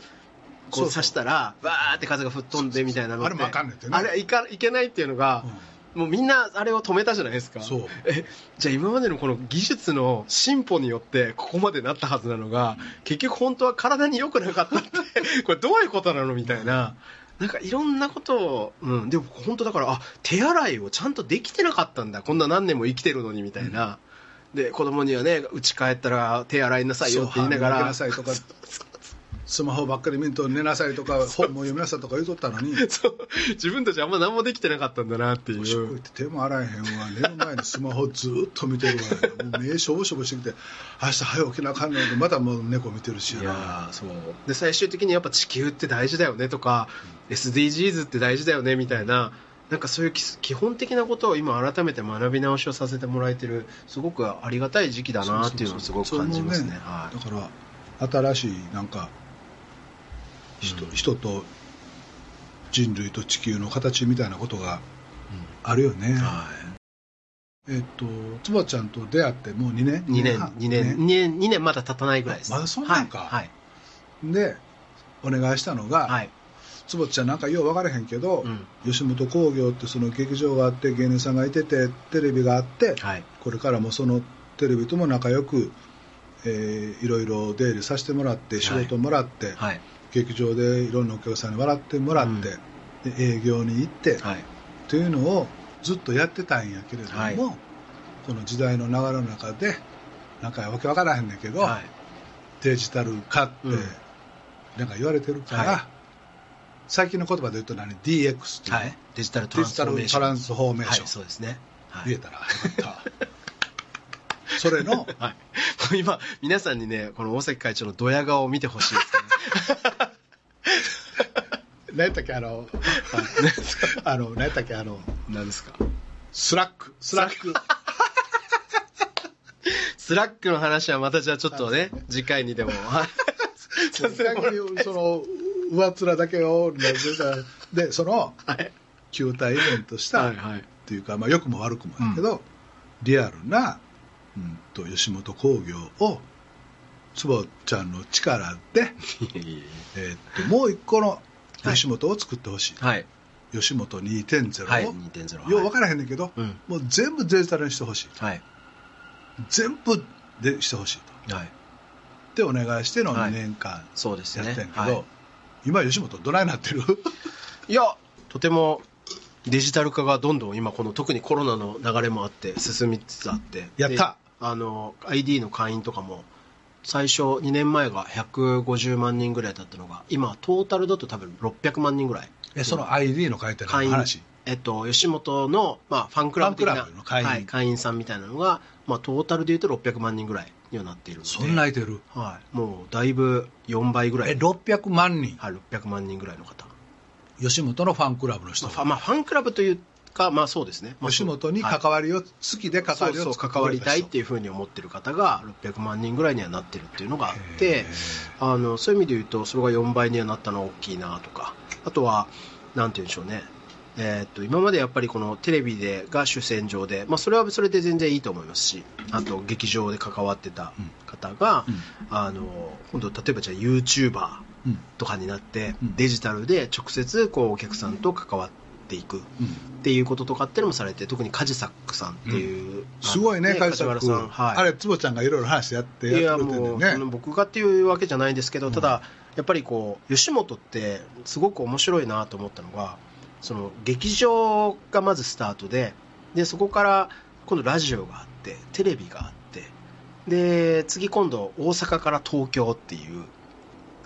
こそう刺したらわーって風が吹っ飛んでみたいなのあれもあかんねんてね。あれいかいけないっていうのが、もうみんなあれを止めたじゃないですか。そう。えじゃあ今までのこの技術の進歩によってここまでなったはずなのが結局本当は体に良くなかったって (laughs) これどういうことなのみたいな。なんかいろんなことを、うん、でも本当だからあ手洗いをちゃんとできてなかったんだ。こんな何年も生きてるのにみたいな、で子供にはね家帰ったら手洗いなさいよって言いながらなさいとかスマホばっかり見んと寝なさいとか (laughs) 本も読みなさいとか言うとったのに。自分たちあんま何もできてなかったんだなっていおしっこ行うって手も洗えへんわ。寝る前にスマホずっと見てるわ。もう目しょぼしょぼしてきて明日早起きなあかんのにまたもう猫見てるし。いやーそう。で最終的にやっぱ地球って大事だよねとか、SDGs って大事だよねみたいななんかそういう基基本的なことを今改めて学び直しをさせてもらえてるすごくありがたい時期だなっていうのをすごく感じますね。だから新しいなんか人,、うん。人と人類と地球の形みたいなことがあるよね、はえっとつばちゃんと出会ってもう2年？い、2年？半2年？2年2年まだ経たないぐらいです。まだそんなんか。はい、はい。でお願いしたのが、はい。坪ちゃんなんかよう分からへんけど、うん吉本興業ってその劇場があって芸人さんがいててテレビがあって、はい。これからもそのテレビとも仲良く、えーいろいろ出入りさせてもらって仕事もらって、はい。劇場でいろんなお客さんに笑ってもらって、で営業に行って、はい。というのをずっとやってたんやけれども、はいこの時代の流れの中でなんかわけわからへんねんけど、はい。デジタル化ってうんなんか言われてるから、はい最近の言葉で言うと何？DX っていうの、はい。デジタルトラデジタンスフォーメーション。ルトランスフォーメーション、はい、そうですね。はい。言えたら。よかった。それの？(laughs) はい。今、皆さんにね、この大崎会長のドヤ顔を見てほしいですね。(laughs) (laughs) 何やったっけ？あのあの何やったっけ？あの何ですか？スラック。スラック。スラック。の話はまたじゃあちょっとね、次回にでも。はいさせてもらい逆にその上っ面だけを (laughs) でそのはい。球体イベントした、はいはい。っていうか、まあ、良くも悪くもやけど、リアルな、うん、と吉本興業を坪ちゃんの力で、えーっともう一個の吉本を作ってほしい、はい。吉本2.0を、はい。2.0。よう分からへんねんけど、うんもう全部デジタルにしてほしいはい。全部でしてほしいとはい。でお願いしての2はい年間。やってんけど、はい今吉本どないなってる？いや、とてもデジタル化がどんどん今この特にコロナの流れもあって進みつつあって。やった。であの、ID の会員とかも最初2年前が150万人ぐらいだったのが、今トータルだと多分600万人ぐらい。えその ID の書いて会員る話？えっと、吉本の、まあ、ファンクラブ的な会員。はい、会員さんみたいなのが、まあ、トータルでいうと600万人ぐらいにはなっているので。そんないてる？はい、もうだいぶ4倍ぐらい。え600万人？はい、600万人ぐらいの方、吉本のファンクラブの人まあ、ファまあ、ファンクラブというか、まあそうですね、まあ、吉本にはい。関わりを、好きで関わりをそう関わりたいっていうふうに思ってる方が600万人ぐらいにはなってるっていうのがあっへてーあのそういう意味で言うとそれが4倍にはなったのは大きいなとか。あとはなんて言うんでしょうねえーっと今までやっぱりこのテレビでが主戦場で、まあ、それはそれで全然いいと思いますしあと劇場で関わってた方が、うん。あの今度例えばじゃあ YouTuber うん。とかになって、うん。デジタルで直接こうお客さんと関わっていくうん。っていうこととかっていうのもされて特にカジサックさんっていう、すごいね、カジサック、梶原さん、はい、あれ、坪ちゃんがいろいろ話やっていややってくれてるもう、んだ僕がっていうわけじゃないんですけど、うん。ただやっぱりこう吉本ってすごく面白いなと思ったのがその劇場がまずスタートででそこから今度ラジオがあってテレビがあってで次今度大阪から東京っていう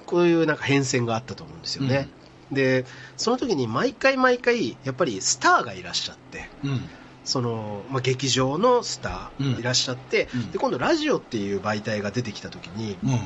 こういうなんか変遷があったと思うんですよね、でその時に毎回毎回やっぱりスターがいらっしゃってうん。その、まあ、劇場のスタうん。ーいらっしゃって、うん。で今度ラジオっていう媒体が出てきた時にうん。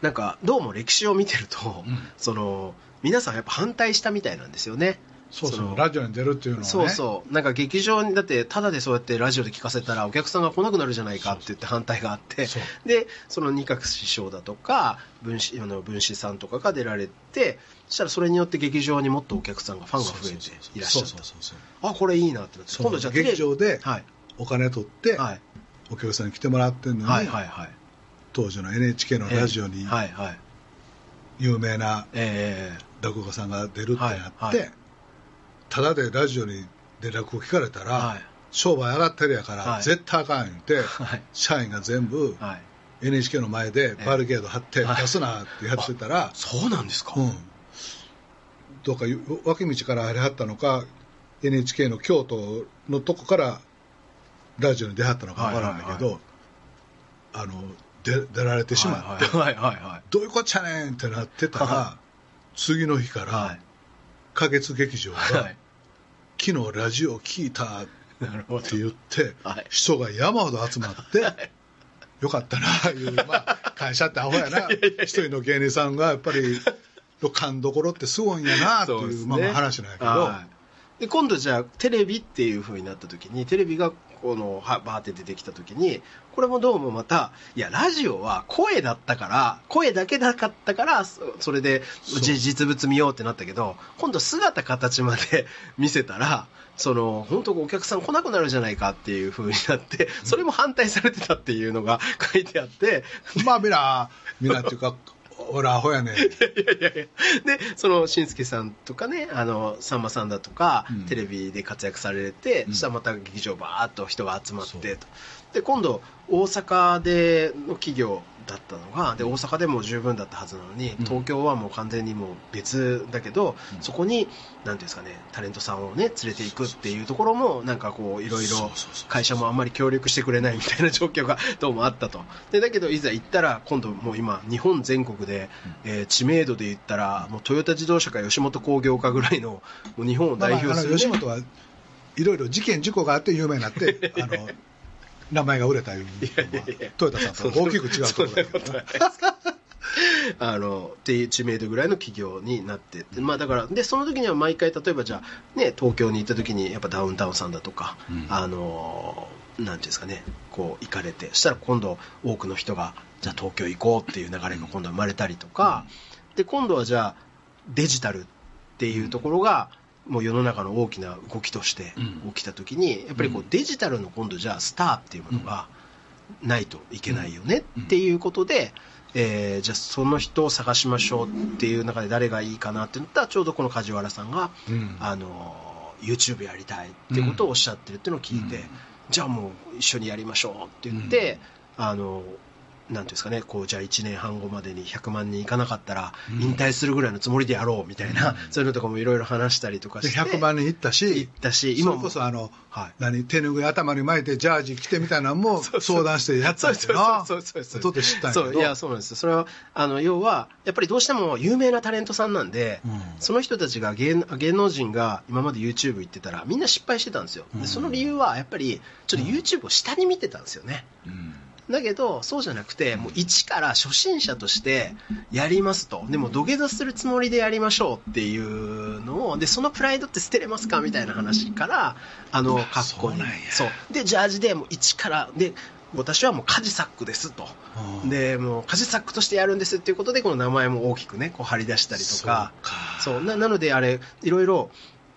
なんかどうも歴史を見てると、うん。その皆さんやっぱ反対したみたいなんですよね。そうそう。のラジオに出るっていうのはね。そうそう。なんか劇場にだってただでそうやってラジオで聞かせたらお客さんが来なくなるじゃないかって言って反対があって。でその二角師匠だとか分子あの分子さんとかが出られてそしたらそれによって劇場にもっとお客さんがファンが増えていらっしゃった。あこれいいなってなって今度じゃあ劇場ではい。お金取ってはい。お客さんに来てもらってるのに、はいはいはい。当時の NHK のラジオにはいはい。有名なえ。落語家さんが出るってなって、はいはいただでラジオにで落語聞かれたら、はい。商売上がってるやから、はい。絶対あかん言って、はい。社員が全部 NHK の前でバリケード張ってはい。出すなってやってたら、そうなんですか、うん、どうか脇道から入りはったのか NHK の京都のとこからラジオに出はったのかわからんだけど、はいあの出出られてしまって、はいはいはいはいどういうこっちゃねんってなってたら、は次の日かはらい。花月劇場が、はい昨日ラジオ聞いたって言って、はい。人が山ほど集まって、(laughs) よかったないう、まあ、会社ってアホやな。(laughs) 一人の芸人さんがやっぱりの勘どころってすごいんやなっていうそうね。まあまあ話なんやけど、はい。で今度じゃあテレビっていう風になった時にテレビがこのはバーって出てきた時にこれもどうもまたいやラジオは声だったから声だけだかったからそそれで実物見ようってなったけど今度姿形まで (laughs) 見せたらその本当お客さん来なくなるじゃないかっていう風になってそれも反対されてたっていうのが書いてあって。まあみんなみんなっていうか俺アホやねん。(laughs) いやいやいや。でそのしんすけさんとかねあのさんまさんだとか、うん。テレビで活躍されて、うん。そしたらまた劇場バーッと人が集まってと。で今度大阪での企業だったのがで大阪でも十分だったはずなのに、うん。東京はもう完全にもう別だけど、うん。そこになんていうんですかねタレントさんをね連れていくっていうところもなんかこういろいろ会社もあんまり協力してくれないみたいな状況がどうもあったと。でだけどいざ行ったら今度もう今日本全国で、えー知名度で言ったらもうトヨタ自動車か吉本興業かぐらいのもう日本をまあまああ代表する、ね。の吉本はいろいろ事件事故があって有名になって (laughs) あの名前が売れたいうのはトヨタさんと大きく違うところだけどねあのっていう知名度ぐらいの企業になってって、まあ、だからでその時には毎回例えばじゃあ、ね、東京に行った時にやっぱダウンタウンさんだとか、うん。あのなんていうんですかねこう行かれてそしたら今度多くの人がじゃあ東京行こうっていう流れが今度は生まれたりとか、で今度はじゃあデジタルっていうところが、もう世の中の大きな動きとしてうん。起きた時にやっぱりこううん。デジタルの今度じゃあスターっていうものがないといけないよねっていうことで、えーじゃあその人を探しましょうっていう中で誰がいいかなって言ったらちょうどこの梶原さんが、うん。あの YouTube やりたいっていうことをおっしゃってるっていうのを聞いて、うん。じゃあもう一緒にやりましょうって言って、あのなんていうんですかね、こうじゃあ1年半後までに100万人いかなかったらうん。引退するぐらいのつもりでやろうみたいな、うん。そういうのとかもいろいろ話したりとかでして100万人行ったし行ったし今こそあの、はい。何手拭い頭に巻いてジャージ着てみたいなのも相談してやったそうんだよな。そうそうそうそう知ったんそういやそうなんですよ。それはあの要はやっぱりどうしても有名なタレントさんなんで、うん。その人たちが芸芸能人が今まで YouTube 行ってたらみんな失敗してたんですよ、うん。でその理由はやっぱりちょっと YouTube を下に見てたんですよね、うんだけどそうじゃなくてもう一から初心者としてやりますと。でも土下座するつもりでやりましょうっていうのをでそのプライドって捨てれますかみたいな話からあのあ格好に。そうでジャージでもう一からで私はもうカジサックですと。うん。でもうカジサックとしてやるんですっていうことでこの名前も大きくねこう張り出したりとか。そうか。そう。ななのであれいろいろ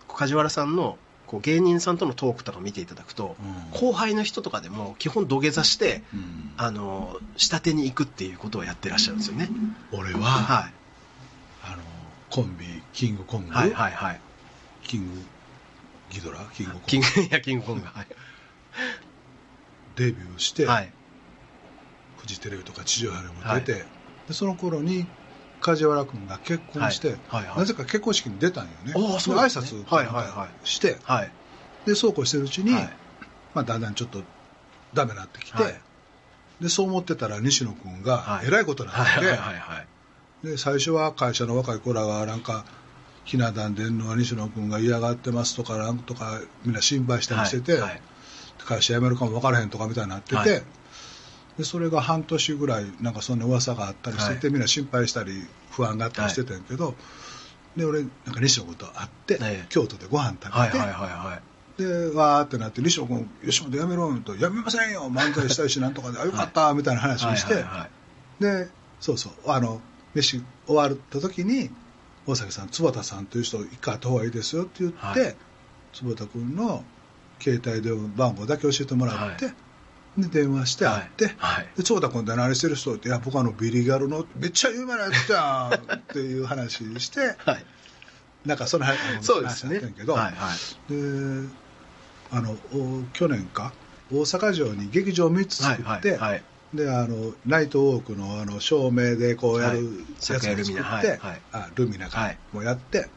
梶原さんのこう芸人さんとのトークとか見ていただくと、うん後輩の人とかでも基本土下座してうんあの下手に行くっていうことをやってらっしゃるんですよね。俺は、はあのコンビキングコンい、グ、はい、はい、はい。キングギドラ？キングコング？キング、いや、キングコング。はい。デビューして、はい。フジテレビとか地上波でも出て、でその頃に梶原君が結婚して、なぜか結婚式に出たんよね。ああそ挨拶はいはいはい。して、はい。でそうこうしてるうちに、はい。まあ、だんだんちょっとダメになってきて、はい。でそう思ってたら西野君がはい。えらいことになって。で最初は会社の若い子らがなんかひな壇出んのは西野君が嫌がってますとかなんとかみんな心配したりしてて、会社辞めるかも分からへんとかみたいになってて、はいでそれが半年ぐらいなんかそんな噂があったりしてて、はみんな心配したり不安があったりしてたんやけど、で俺なんか西野君と会って、ええ。京都でご飯食べて、はい、はい、はい、はい。でわーってなって西野君吉本辞めろと辞めませんよ漫才したいしなんとかであよかったみたいな話をして、はいはいはいでそうそうあの飯終わった時に大崎さん坪田さんという人一回会った方がいいですよって言って、はい。坪田君の携帯電話番号だけ教えてもらって、で電話して会って、はい。で坪田君って何してる人っていや僕あのビリギャルのめっちゃ有名なやつじゃんっていう話して (laughs) はい。なんかその話そうですね。話だったんやけど、はいはい。であのお去年か大阪城に劇場3つ作って、はいはいはい。であのナイトウォークのあの照明でこうやるはいやつを作って、ルミナはいはい。あルミナか、はい。もうやって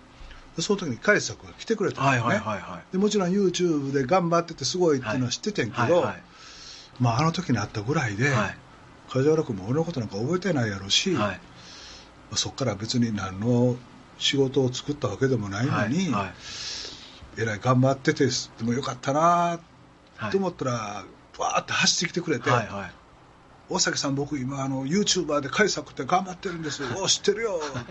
でその時にカイ作が来てくれたんね、はいはいはいはい。でもちろん YouTube で頑張っててすごいっていうのは知っててんけど、はいはいまあ、あの時に会ったぐらいで、はい。梶原君も俺のことなんか覚えてないやろし、まはい。あそこから別に何の仕事を作ったわけでもないのに、はい。えらい頑張っててでもよかったなはいと思ったら、わーって走ってきてくれて、はいはい。大崎さん、僕今あの、YouTuber で海作って頑張ってるんですよ、お知ってるよっ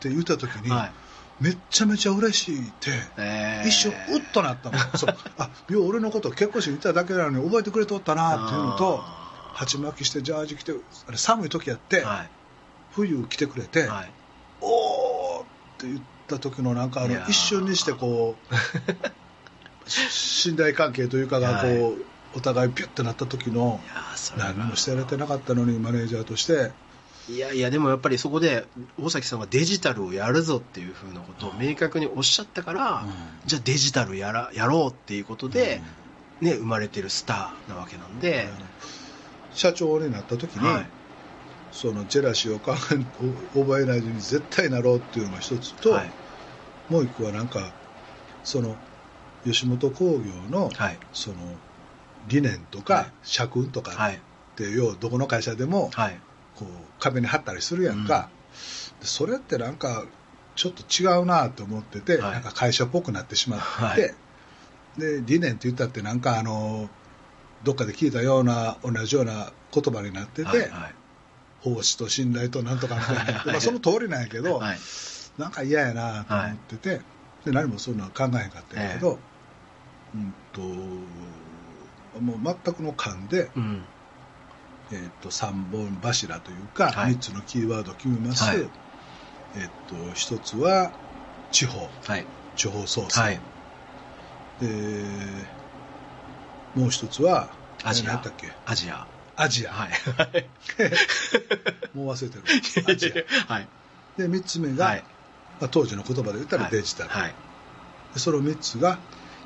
て言った時に、はいめっちゃめちゃ嬉しいって、えー。一瞬、うっとなったもん、(laughs) そう。あよう俺のこと結婚式にいただけなのに覚えてくれとったなっていうのと、あ鉢巻きして、ジャージ着て、あれ寒い時やって、ーはい。冬来てくれて、はい。おーって言った時のなんかあの一瞬にしてこう (laughs) 信頼関係というかがこう、はい。お互いピュッてなった時の何もしてやれてなかったのにマネージャーとしていやいやでもやっぱりそこで大崎さんがデジタルをやるぞっていうふうなことを明確におっしゃったから、うん。じゃあデジタルやらやろうっていうことで、ね、生まれてるスターなわけなんで、社長になった時に、はい。そのジェラシーを考えお覚えないように絶対なろうっていうのが一つと、はい。もう一個はなんかその吉本興業のはい。その理念とか、はい。社訓とかはい。って要はどこの会社でもはいこう壁に貼ったりするやんか、でそれってなんかちょっと違うなと思ってて、はい。なんか会社っぽくなってしまって、はい。で理念って言ったってなんかあのどっかで聞いたような同じような言葉になってて、はいはい。奉仕と信頼となんとかみたいな、はい。まあ、その通りなんやけど、はい。なんか嫌やなと思ってて、で何もそういうのは考えへんかったんやけど、うんともう全くの勘で、うんえー、と3本柱というか、はい。3つのキーワードを決めます、はい。えー、と1つは地方。はい。地方創生、はい。でもう1つはアジア。何やったっけ？アジア。アジア、はい。(laughs) もう忘れてる。アジア。(laughs) はい。で3つ目が、はい。まあ、当時の言葉で言ったらデジタル、はい。でその3つが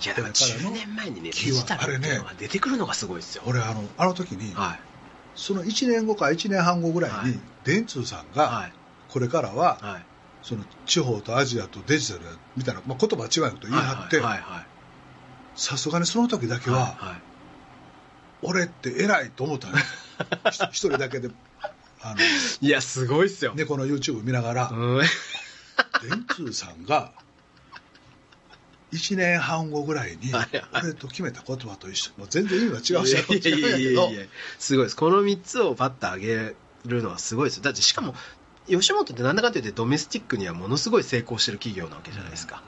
いやだからこれからの10年前にねデジタルっていうのが出てくるのがすごいですよ。俺あのあの時に、はいその1年後か1年半後ぐらいに、はい。電通さんが、はい。これからは、はい。その地方とアジアとデジタルみたいな、まあ、言葉は違うこと言い張ってさすがにその時だけは、俺って偉いと思ったねひ (laughs) 一人だけで。あのいやすごいっすよ。猫の YouTube 見ながら、うん。電通さんが1年半後ぐらいに俺と決めた言葉と一緒。もう全然意味が違うし。いやいやいやいや。すごいですこの3つをパッと上げるのはすごいですよ。だってしかも吉本ってなんだかんだ言ってドメスティックにはものすごい成功してる企業なわけじゃないですか、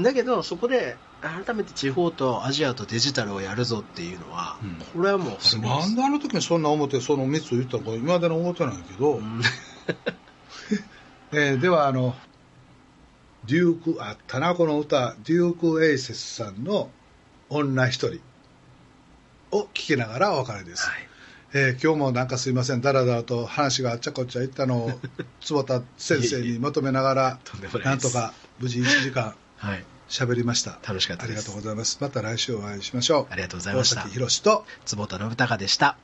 だけどそこで改めて地方とアジアとデジタルをやるぞっていうのは、うん。これはもうすごいなんであの時にそんな思ってその3つを言ったのか今までの思ってないけど、うん。(laughs) えーではあのデュークあ田中の歌デューク・エイセスさんの「女一人」を聴きながらお別れです、はい。えー今日もなんかすいません。だらだらと話があっちゃこっちゃいったのを (laughs) 坪田先生にまとめながらなんとか無事1時間はい。喋りました。楽しかったありがとうございます。また来週お会いしましょう。ありがとうございました。大崎宏と坪田信孝でした